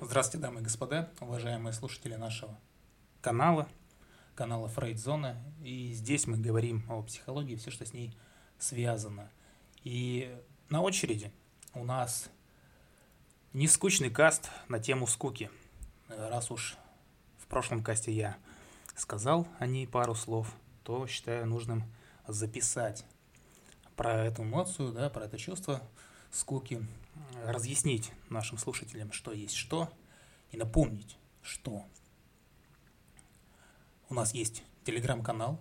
Здравствуйте, дамы и господа, уважаемые слушатели нашего канала, канала Фрейдзона. И здесь мы говорим о психологии, все, что с ней связано. И на очереди у нас нескучный каст на тему скуки. Раз уж в прошлом касте я сказал о ней пару слов, то считаю нужным записать про эту эмоцию, да, про это чувство скуки, разъяснить нашим слушателям, что есть что, и напомнить, что у нас есть телеграм-канал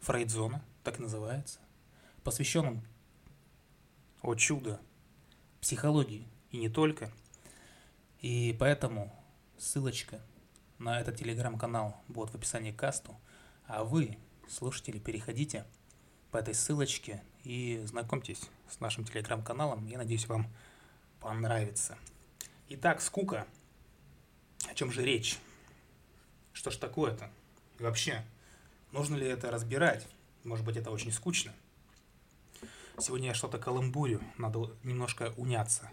Фрейдзона, так называется, посвященным о чудо психологии и не только. И поэтому ссылочка на этот телеграм-канал будет в описании к касту, а вы, слушатели, переходите по этой ссылочке и знакомьтесь с нашим телеграм-каналом. Я надеюсь, вам понравится. Итак, скука. О чем же речь? Что ж такое-то? И вообще, нужно ли это разбирать? Может быть, это очень скучно. Сегодня я что-то каламбурю, надо немножко уняться.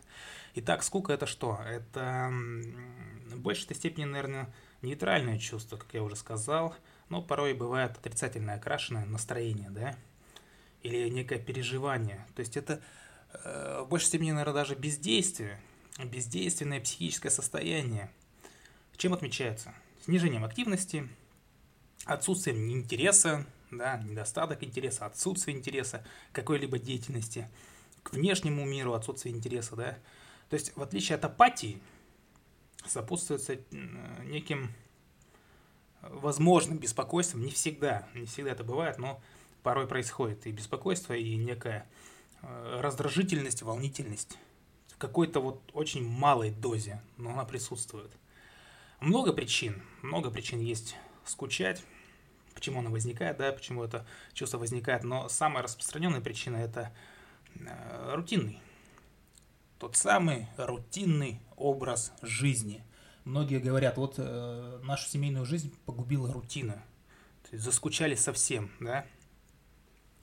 Итак, скука это что? Это в большей степени, наверное, нейтральное чувство, как я уже сказал, но порой бывает отрицательное окрашенное настроение, да? Или некое переживание. То есть это в большей степени, наверное, даже бездействие, бездейственное психическое состояние. Чем отмечается? Снижением активности, отсутствием интереса, да, недостаток интереса, отсутствие интереса какой-либо деятельности, к внешнему миру отсутствие интереса, да. То есть, в отличие от апатии, сопутствуется неким возможным беспокойством, не всегда, не всегда это бывает, но порой происходит и беспокойство, и некая э, раздражительность, волнительность в какой-то вот очень малой дозе, но она присутствует. Много причин, много причин есть скучать, почему оно возникает, да, почему это чувство возникает, но самая распространенная причина это э, рутинный. Тот самый рутинный образ жизни. Многие говорят, вот э, нашу семейную жизнь погубила рутина. То есть заскучали совсем, да.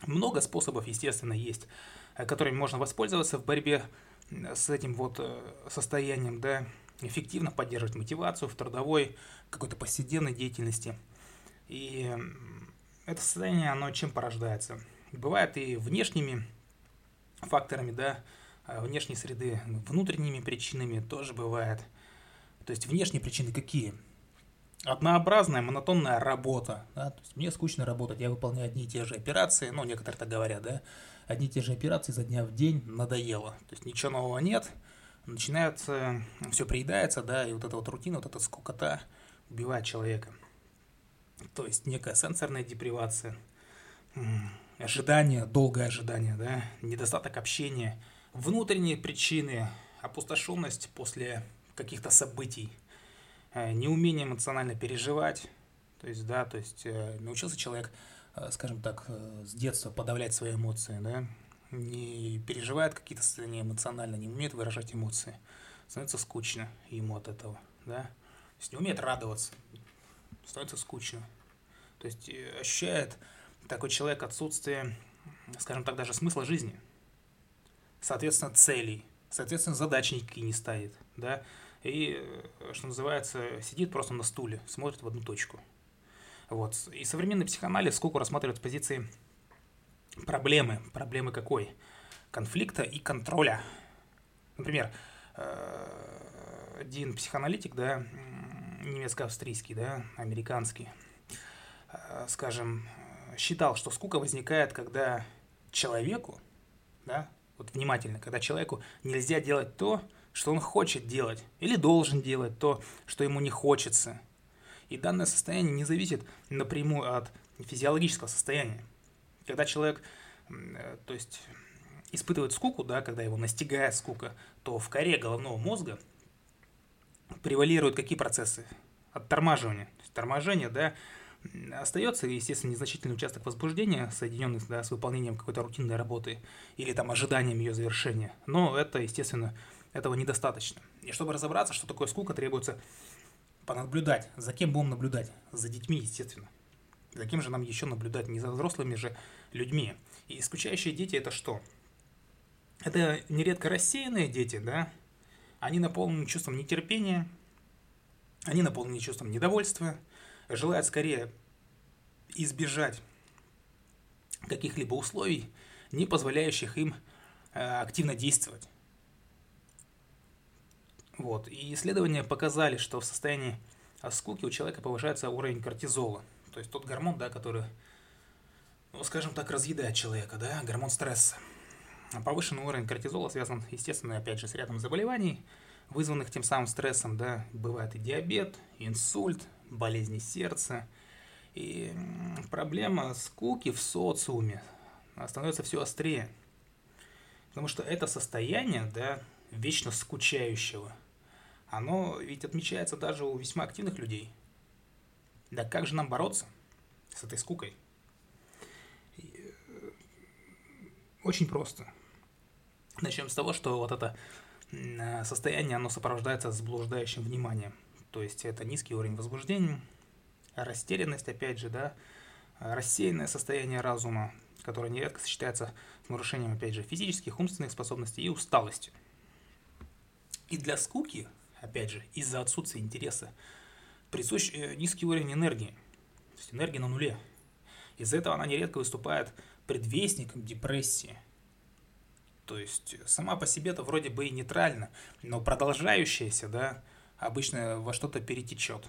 Много способов, естественно, есть, э, которыми можно воспользоваться в борьбе с этим вот э, состоянием, да, эффективно поддерживать мотивацию в трудовой, какой-то повседневной деятельности – и это состояние, оно чем порождается? Бывает и внешними факторами, да, внешней среды, внутренними причинами тоже бывает. То есть внешние причины какие? Однообразная, монотонная работа. Да? То есть мне скучно работать, я выполняю одни и те же операции, ну, некоторые так говорят, да, одни и те же операции за дня в день надоело. То есть ничего нового нет, начинается, все приедается, да, и вот эта вот рутина, вот эта скукота убивает человека. То есть некая сенсорная депривация, ожидание, долгое ожидание, да, недостаток общения, внутренние причины, опустошенность после каких-то событий, э, неумение эмоционально переживать, то есть, да, то есть э, научился человек, скажем так, с детства подавлять свои эмоции, да, не переживает какие-то состояния эмоционально, не умеет выражать эмоции, становится скучно ему от этого, да, то есть не умеет радоваться, становится скучно. То есть э, ощущает такой человек отсутствие, скажем так, даже смысла жизни. Соответственно, целей. Соответственно, задачи никакие не ставит. Да? И, э, что называется, сидит просто на стуле, смотрит в одну точку. Вот. И современный психоанализ сколько рассматривает с позиции проблемы. Проблемы какой? Конфликта и контроля. Например, э, один психоаналитик, да, немецко-австрийский, да, американский, э, скажем, считал, что скука возникает, когда человеку, да, вот внимательно, когда человеку нельзя делать то, что он хочет делать, или должен делать то, что ему не хочется. И данное состояние не зависит напрямую от физиологического состояния. Когда человек, э, то есть, испытывает скуку, да, когда его настигает скука, то в коре головного мозга превалируют какие процессы? Оттормаживание. То есть торможение, да, остается, естественно, незначительный участок возбуждения, соединенный да, с выполнением какой-то рутинной работы или там ожиданием ее завершения. Но это, естественно, этого недостаточно. И чтобы разобраться, что такое скука, требуется понаблюдать. За кем будем наблюдать? За детьми, естественно. За кем же нам еще наблюдать? Не за взрослыми же людьми. И скучающие дети это что? Это нередко рассеянные дети, да? Они наполнены чувством нетерпения, Они наполнены чувством недовольства, желают скорее избежать каких-либо условий, не позволяющих им э, активно действовать. Вот. И исследования показали, что в состоянии скуки у человека повышается уровень кортизола. То есть тот гормон, да, который, ну, скажем так, разъедает человека, да, гормон стресса. А повышенный уровень кортизола связан, естественно, опять же, с рядом заболеваний, вызванных тем самым стрессом, да, бывает и диабет, и инсульт, болезни сердца. И проблема скуки в социуме становится все острее. Потому что это состояние, да, вечно скучающего – оно ведь отмечается даже у весьма активных людей. Да как же нам бороться с этой скукой? Э, очень просто. Начнем с того, что вот это э, состояние, оно сопровождается заблуждающим вниманием. То есть это низкий уровень возбуждения, растерянность, опять же, да, рассеянное состояние разума, которое нередко сочетается с нарушением, опять же, физических, умственных способностей и усталостью. И для скуки опять же, из-за отсутствия интереса, присущ э, низкий уровень энергии, то есть энергия на нуле. Из-за этого она нередко выступает предвестником депрессии. То есть сама по себе-то вроде бы и нейтральна, но продолжающаяся, да, обычно во что-то перетечет.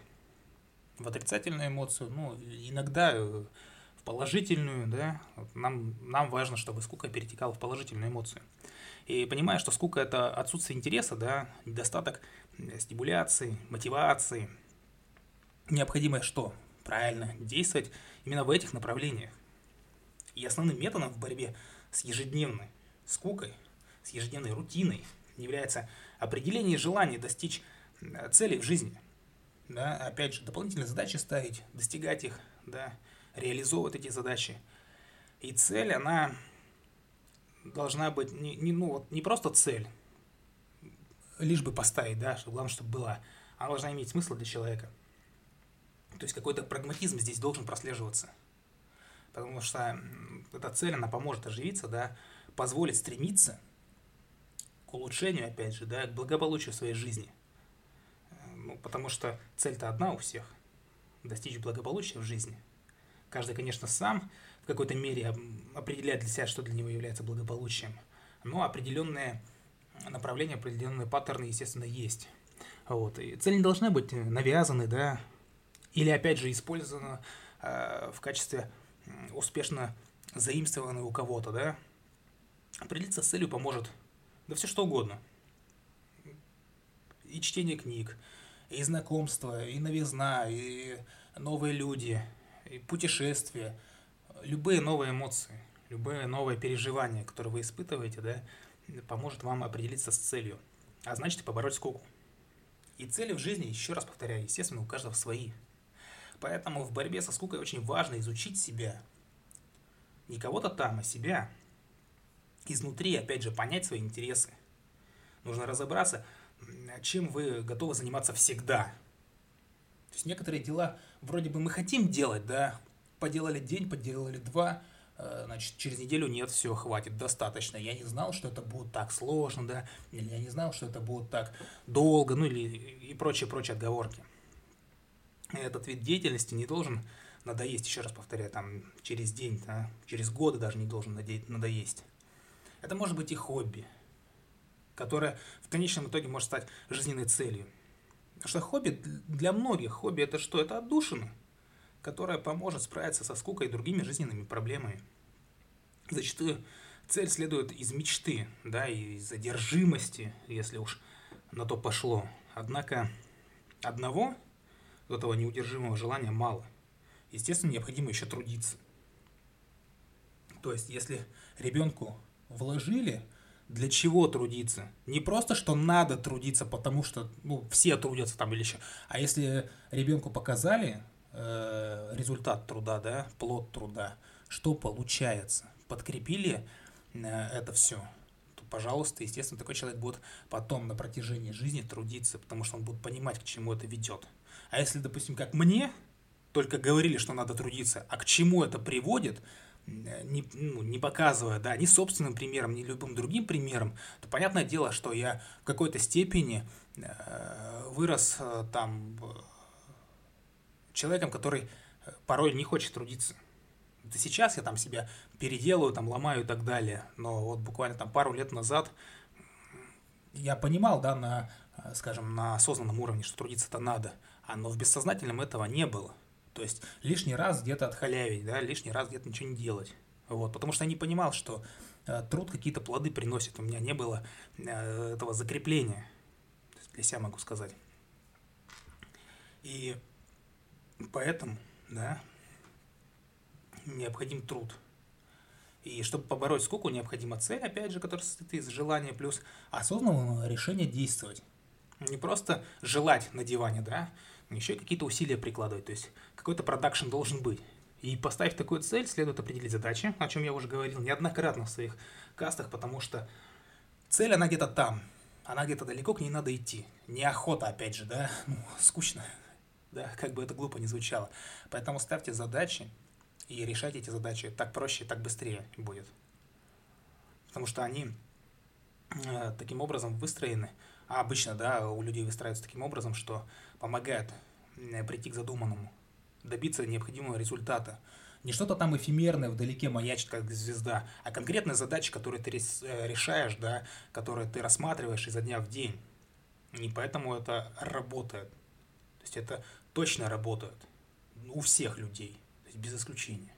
В отрицательную эмоцию, ну, иногда э, положительную, да, нам, нам важно, чтобы скука перетекала в положительную эмоцию. И понимая, что скука – это отсутствие интереса, да, недостаток стимуляции, мотивации, необходимо что? Правильно действовать именно в этих направлениях. И основным методом в борьбе с ежедневной скукой, с ежедневной рутиной является определение желания достичь целей в жизни. Да, опять же, дополнительные задачи ставить, достигать их, да, реализовывать эти задачи. И цель, она должна быть не, не, ну, вот, не просто цель, лишь бы поставить, да, чтобы главное, чтобы была. Она должна иметь смысл для человека. То есть какой-то прагматизм здесь должен прослеживаться. Потому что эта цель, она поможет оживиться, да, позволит стремиться к улучшению, опять же, да, к благополучию своей жизни. Ну, потому что цель-то одна у всех – достичь благополучия в жизни. Каждый, конечно, сам в какой-то мере определяет для себя, что для него является благополучием. Но определенные направления, определенные паттерны, естественно, есть. Вот. И цели не должны быть навязаны, да, или, опять же, использованы э, в качестве успешно заимствованы у кого-то, да. Определиться с целью поможет, да все что угодно. И чтение книг, и знакомства, и новизна, и новые люди, и путешествия – любые новые эмоции, любые новые переживания, которые вы испытываете, да, поможет вам определиться с целью, а значит и побороть скуку. И цели в жизни, еще раз повторяю, естественно, у каждого свои. Поэтому в борьбе со скукой очень важно изучить себя. Не кого-то там, а себя. Изнутри, опять же, понять свои интересы. Нужно разобраться, чем вы готовы заниматься всегда. То есть некоторые дела вроде бы мы хотим делать, да, поделали день, поделали два, э, значит, через неделю нет, все, хватит, достаточно. Я не знал, что это будет так сложно, да, или я не знал, что это будет так долго, ну или и прочие-прочие отговорки. Этот вид деятельности не должен надоесть, еще раз повторяю, там, через день, да, через годы даже не должен надоесть. Это может быть и хобби, которое в конечном итоге может стать жизненной целью. Потому что хобби для многих, хобби это что? Это отдушина которая поможет справиться со скукой и другими жизненными проблемами. Зачастую цель следует из мечты, да, из задержимости, если уж на то пошло. Однако одного этого неудержимого желания мало. Естественно, необходимо еще трудиться. То есть, если ребенку вложили, для чего трудиться? Не просто, что надо трудиться, потому что ну, все трудятся там или еще. А если ребенку показали, Э, результат труда, да, плод труда, что получается. Подкрепили э, это все, то, пожалуйста, естественно, такой человек будет потом на протяжении жизни трудиться, потому что он будет понимать, к чему это ведет. А если, допустим, как мне, только говорили, что надо трудиться, а к чему это приводит, не, ну, не показывая, да, ни собственным примером, ни любым другим примером, то понятное дело, что я в какой-то степени э, вырос э, там человеком, который порой не хочет трудиться. Это сейчас я там себя переделаю, там ломаю и так далее. Но вот буквально там пару лет назад я понимал, да, на, скажем, на осознанном уровне, что трудиться это надо. А но в бессознательном этого не было. То есть лишний раз где-то отхалявить, да, лишний раз где-то ничего не делать. Вот, потому что я не понимал, что э, труд какие-то плоды приносит. У меня не было э, этого закрепления. для себя могу сказать. И поэтому, да, необходим труд. И чтобы побороть скуку, необходима цель, опять же, которая состоит из желания плюс осознанного решения действовать. Не просто желать на диване, да, еще какие-то усилия прикладывать. То есть какой-то продакшн должен быть. И поставив такую цель, следует определить задачи, о чем я уже говорил неоднократно в своих кастах, потому что цель, она где-то там, она где-то далеко, к ней надо идти. Неохота, опять же, да, ну, скучно, да, как бы это глупо не звучало. Поэтому ставьте задачи и решайте эти задачи. Так проще, так быстрее будет. Потому что они э, таким образом выстроены, а обычно, да, у людей выстраиваются таким образом, что помогает э, прийти к задуманному, добиться необходимого результата. Не что-то там эфемерное вдалеке маячит, как звезда, а конкретные задачи, которые ты э, решаешь, да, которые ты рассматриваешь изо дня в день. И поэтому это работает. То есть это точно работает у всех людей, то есть без исключения.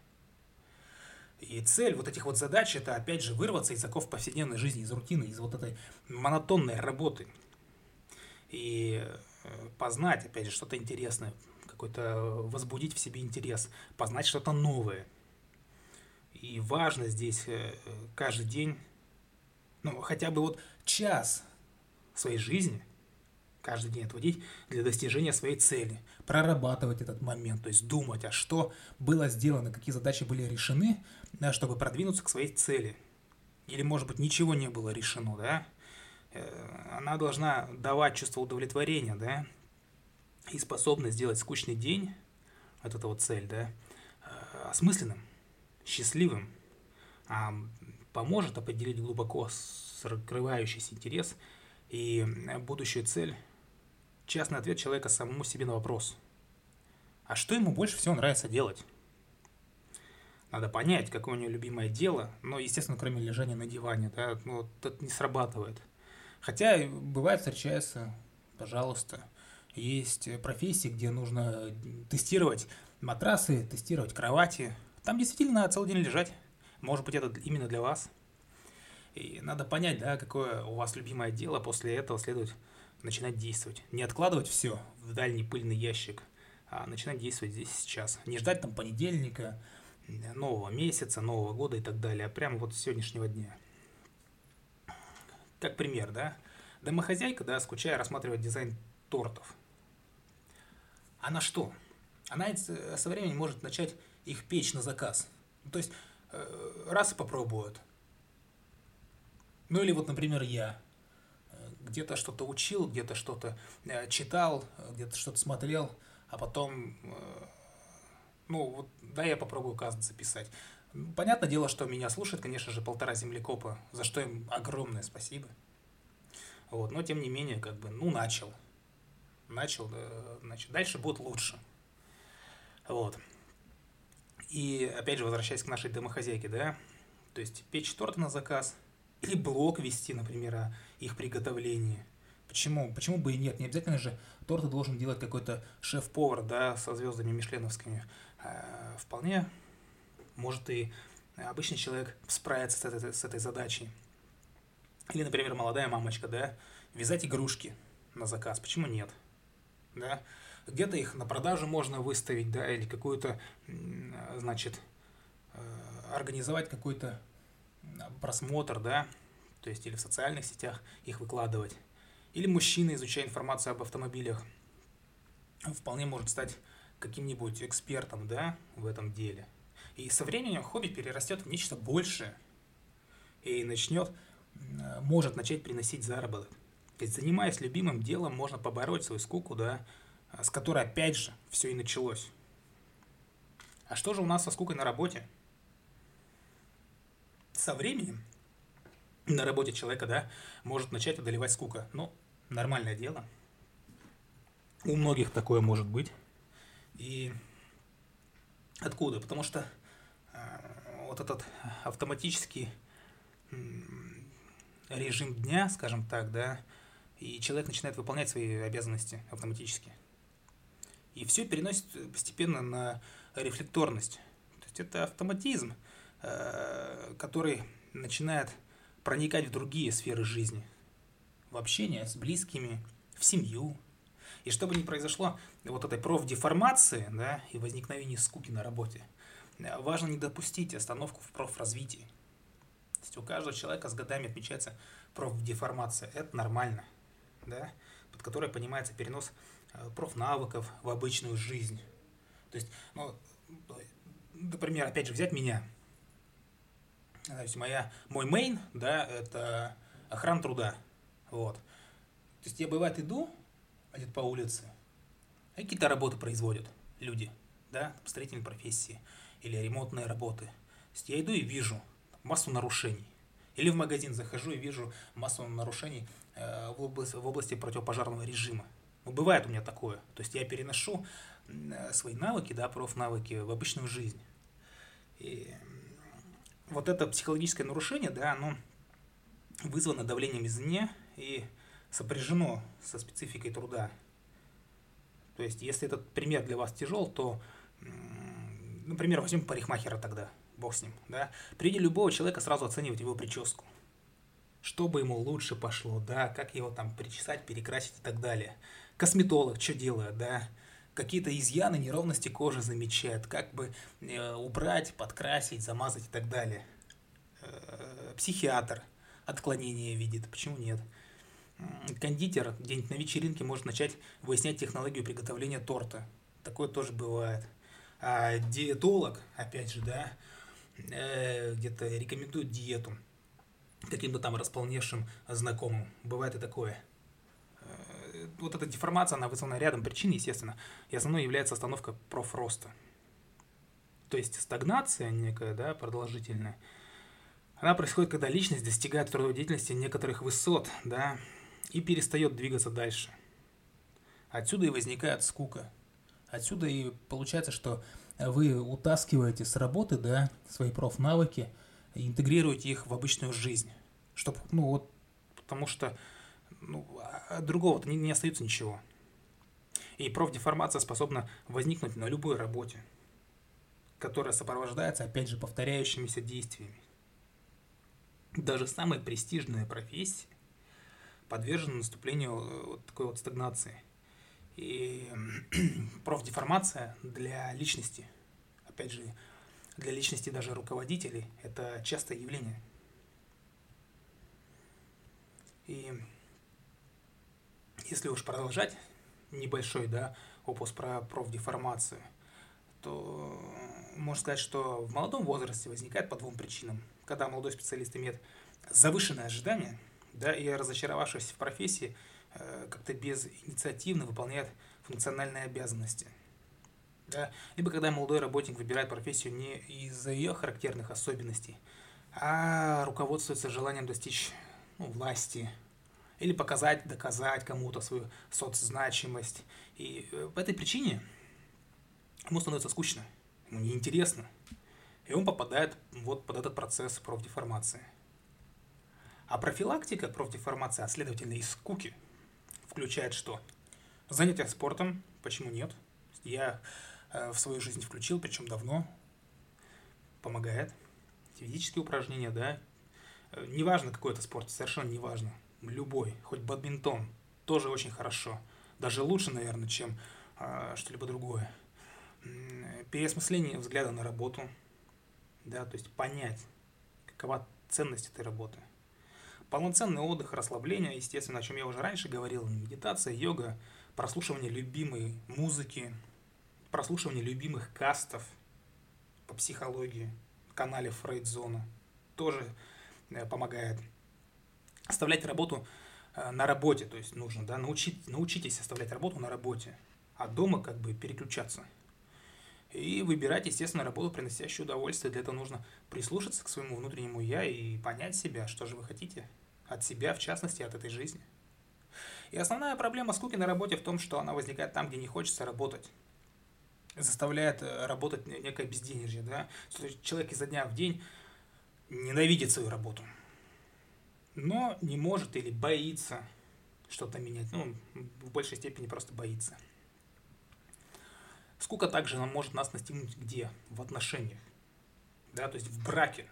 И цель вот этих вот задач это опять же вырваться из оков повседневной жизни, из рутины, из вот этой монотонной работы. И познать, опять же, что-то интересное, какой-то возбудить в себе интерес, познать что-то новое. И важно здесь э, каждый день, ну, хотя бы вот час своей жизни, каждый день отводить для достижения своей цели, прорабатывать этот момент, то есть думать, а что было сделано, какие задачи были решены, да, чтобы продвинуться к своей цели. Или, может быть, ничего не было решено, да? Э, она должна давать чувство удовлетворения, да? И способность сделать скучный день, вот эта вот цель, да, э, осмысленным, счастливым, а поможет определить глубоко скрывающийся интерес и будущую цель частный ответ человека самому себе на вопрос. А что ему больше всего нравится делать? Надо понять, какое у него любимое дело, но, естественно, кроме лежания на диване, да, ну, вот это не срабатывает. Хотя бывает встречается, пожалуйста, есть профессии, где нужно тестировать матрасы, тестировать кровати. Там действительно целый день лежать. Может быть, это именно для вас. И надо понять, да, какое у вас любимое дело, после этого следует начинать действовать. Не откладывать все в дальний пыльный ящик, а начинать действовать здесь сейчас. Не ждать там понедельника, нового месяца, нового года и так далее, а прямо вот с сегодняшнего дня. Как пример, да? Домохозяйка, да, скучая, рассматривает дизайн тортов. Она что? Она со временем может начать их печь на заказ. То есть э, раз и попробует. Ну или вот, например, я где-то что-то учил, где-то что-то э, читал, где-то что-то смотрел, а потом, э, ну, вот, да, я попробую каст записать. Понятное дело, что меня слушает, конечно же, полтора землекопа, за что им огромное спасибо. Вот, но тем не менее, как бы, ну, начал. Начал, значит, дальше будет лучше. Вот. И опять же, возвращаясь к нашей домохозяйке, да, то есть печь торты на заказ – или блог вести, например, о их приготовлении. Почему? Почему бы и нет? Не обязательно же торты должен делать какой-то шеф-повар, да, со звездами мишленовскими. А, вполне может и обычный человек справиться с этой, с этой задачей. Или, например, молодая мамочка, да, вязать игрушки на заказ. Почему нет? Да? Где-то их на продажу можно выставить, да, или какую-то, значит, э, организовать какой-то просмотр, да, то есть или в социальных сетях их выкладывать. Или мужчина, изучая информацию об автомобилях, вполне может стать каким-нибудь экспертом, да, в этом деле. И со временем хобби перерастет в нечто большее и начнет, может начать приносить заработок. Ведь занимаясь любимым делом, можно побороть свою скуку, да, с которой опять же все и началось. А что же у нас со скукой на работе? со временем на работе человека, да, может начать одолевать скука. Ну, нормальное дело. У многих такое может быть. И откуда? Потому что э, вот этот автоматический э, режим дня, скажем так, да, и человек начинает выполнять свои обязанности автоматически. И все переносит постепенно на рефлекторность. То есть это автоматизм, э, который начинает проникать в другие сферы жизни. В общение с близкими, в семью. И чтобы не произошло вот этой профдеформации да, и возникновения скуки на работе, важно не допустить остановку в профразвитии. То есть у каждого человека с годами отмечается профдеформация. Это нормально, да, под которой понимается перенос э, профнавыков в обычную жизнь. То есть, ну, например, опять же, взять меня – то есть моя, мой мейн, да, это охрана труда. Вот. То есть я бывает иду где-то по улице, а какие-то работы производят люди, да, строительные профессии или ремонтные работы. Я иду и вижу массу нарушений. Или в магазин захожу и вижу массу нарушений э, в, области, в области противопожарного режима. Ну, бывает у меня такое. То есть я переношу э, свои навыки, да, профнавыки в обычную жизнь. И вот это психологическое нарушение, да, оно вызвано давлением извне и сопряжено со спецификой труда. То есть, если этот пример для вас тяжел, то, например, возьмем парикмахера тогда, бог с ним, да. При виде любого человека сразу оценивать его прическу. Чтобы ему лучше пошло, да, как его там причесать, перекрасить и так далее. Косметолог что делает, да, какие-то изъяны, неровности кожи замечает, как бы э, убрать, подкрасить, замазать и так далее. Э, психиатр отклонение видит, почему нет? Кондитер где-нибудь на вечеринке может начать выяснять технологию приготовления торта. Такое тоже бывает. А диетолог, опять же, да, э, где-то рекомендует диету каким-то там располневшим знакомым. Бывает и такое вот эта деформация, она вызвана рядом причин, естественно, и основной является остановка профроста. То есть стагнация некая, да, продолжительная, она происходит, когда личность достигает в трудовой деятельности некоторых высот, да, и перестает двигаться дальше. Отсюда и возникает скука. Отсюда и получается, что вы утаскиваете с работы, да, свои профнавыки, и интегрируете их в обычную жизнь. Чтобы, ну вот, потому что ну, а другого-то не, не остается ничего. И профдеформация способна возникнуть на любой работе, которая сопровождается, опять же, повторяющимися действиями. Даже самые престижные профессии подвержены наступлению э, вот такой вот стагнации. И профдеформация для личности, опять же, для личности даже руководителей, это частое явление. И если уж продолжать небольшой да, опус про профдеформацию, то можно сказать, что в молодом возрасте возникает по двум причинам. Когда молодой специалист имеет завышенное ожидание, да, и разочаровавшись в профессии, как-то безинициативно выполняет функциональные обязанности. Да, либо когда молодой работник выбирает профессию не из-за ее характерных особенностей, а руководствуется желанием достичь ну, власти, или показать, доказать кому-то свою соцзначимость. И э, по этой причине ему становится скучно, ему неинтересно. И он попадает вот под этот процесс профдеформации. А профилактика профдеформации, а следовательно и скуки, включает что? Занятия спортом, почему нет? Я э, в свою жизнь включил, причем давно, помогает. Физические упражнения, да, э, неважно какой это спорт, совершенно неважно любой, хоть бадминтон, тоже очень хорошо. Даже лучше, наверное, чем э, что-либо другое. Переосмысление взгляда на работу, да, то есть понять, какова ценность этой работы. Полноценный отдых, расслабление, естественно, о чем я уже раньше говорил, медитация, йога, прослушивание любимой музыки, прослушивание любимых кастов по психологии, канале Фрейдзона тоже э, помогает оставлять работу э, на работе, то есть нужно, да, научить, научитесь оставлять работу на работе, а дома как бы переключаться. и выбирать, естественно, работу, приносящую удовольствие. Для этого нужно прислушаться к своему внутреннему «я» и понять себя, что же вы хотите от себя, в частности, от этой жизни. И основная проблема скуки на работе в том, что она возникает там, где не хочется работать. Заставляет э, работать некое безденежье, да. Человек изо дня в день ненавидит свою работу, но не может или боится что-то менять. Ну, в большей степени просто боится. Скука также может нас настигнуть где? В отношениях. Да, то есть в браке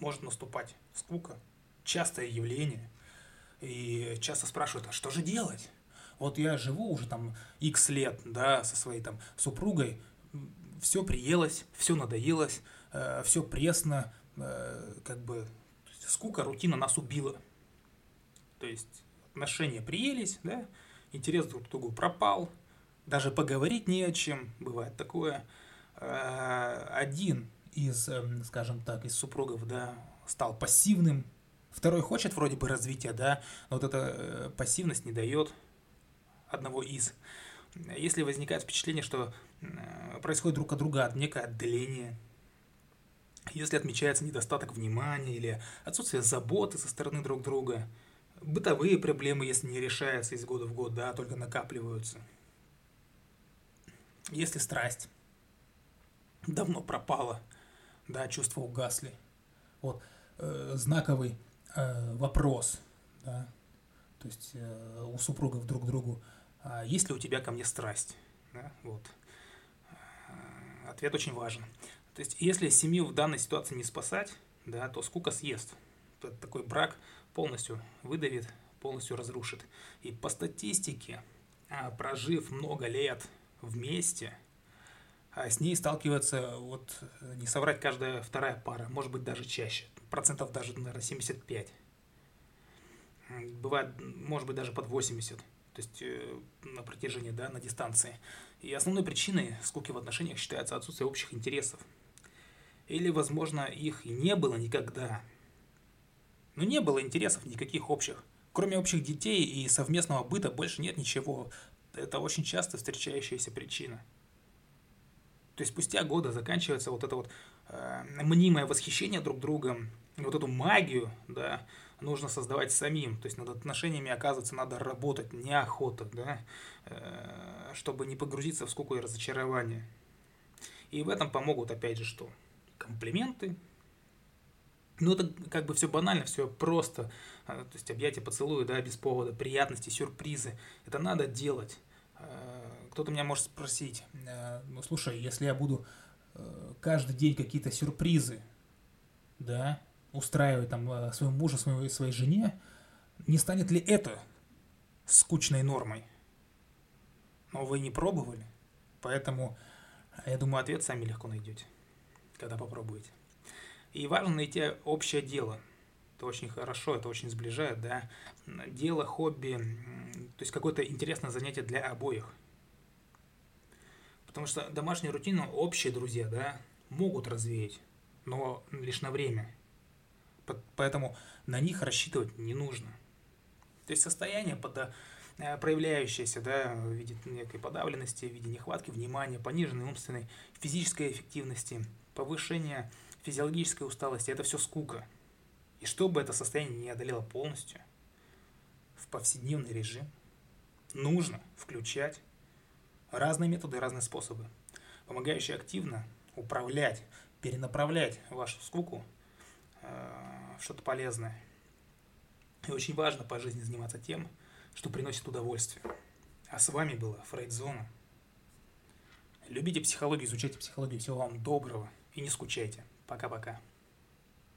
может наступать скука, частое явление. И часто спрашивают, а что же делать? Вот я живу уже там x лет, да, со своей там супругой, все приелось, все надоелось, э, все пресно, э, как бы скука, рутина нас убила. То есть отношения приелись, да, интерес друг к другу пропал, даже поговорить не о чем, бывает такое. Э, один из, эм, скажем так, из супругов, да, стал пассивным, второй хочет вроде бы развития, да, но вот эта э, пассивность не дает одного из. Если возникает впечатление, что э, происходит друг от друга некое отдаление, если отмечается недостаток внимания или отсутствие заботы со стороны друг друга, бытовые проблемы, если не решаются из года в год, да, только накапливаются – если страсть давно пропала, да, чувства угасли, вот, э, знаковый э, вопрос, да, то есть э, у супругов друг к другу, а есть ли у тебя ко мне страсть, да, вот. Э, ответ очень важен. То есть, если семью в данной ситуации не спасать, да, то скука съест. Такой брак полностью выдавит, полностью разрушит. И по статистике, а, прожив много лет вместе, а с ней сталкивается, вот не соврать, каждая вторая пара, может быть даже чаще, процентов даже, наверное, 75. Бывает, может быть, даже под 80, то есть э, на протяжении, да, на дистанции. И основной причиной скуки в отношениях считается отсутствие общих интересов. Или, возможно, их и не было никогда. Но не было интересов никаких общих. Кроме общих детей и совместного быта больше нет ничего это очень часто встречающаяся причина. То есть спустя годы заканчивается вот это вот мнимое восхищение друг другом, вот эту магию, да, нужно создавать самим. То есть над отношениями, оказывается, надо работать, неохота, да, э, чтобы не погрузиться в скуку и разочарование. И в этом помогут, опять же, что? Комплименты. Ну, это как бы все банально, все просто. А, то есть объятия, поцелуи, да, без повода, приятности, сюрпризы. Это надо делать. Кто-то меня может спросить, «А, ну слушай, если я буду э, каждый день какие-то сюрпризы, да, устраивать там своему мужу, своей, своей жене, не станет ли это скучной нормой? Но вы не пробовали, поэтому я думаю, ответ сами легко найдете, когда попробуете. И важно найти общее дело – это очень хорошо, это очень сближает, да. Дело, хобби, то есть какое-то интересное занятие для обоих. Потому что домашнюю рутину общие друзья, да, могут развеять, но лишь на время. Поэтому на них рассчитывать не нужно. То есть состояние, э, проявляющееся да, в виде некой подавленности, в виде нехватки внимания, пониженной умственной, физической эффективности, повышения физиологической усталости, это все скука – и чтобы это состояние не одолело полностью, в повседневный режим нужно включать разные методы, разные способы, помогающие активно управлять, перенаправлять вашу скуку э, в что-то полезное. И очень важно по жизни заниматься тем, что приносит удовольствие. А с вами была Фрейдзона. Любите психологию, изучайте психологию. Всего вам доброго и не скучайте. Пока-пока.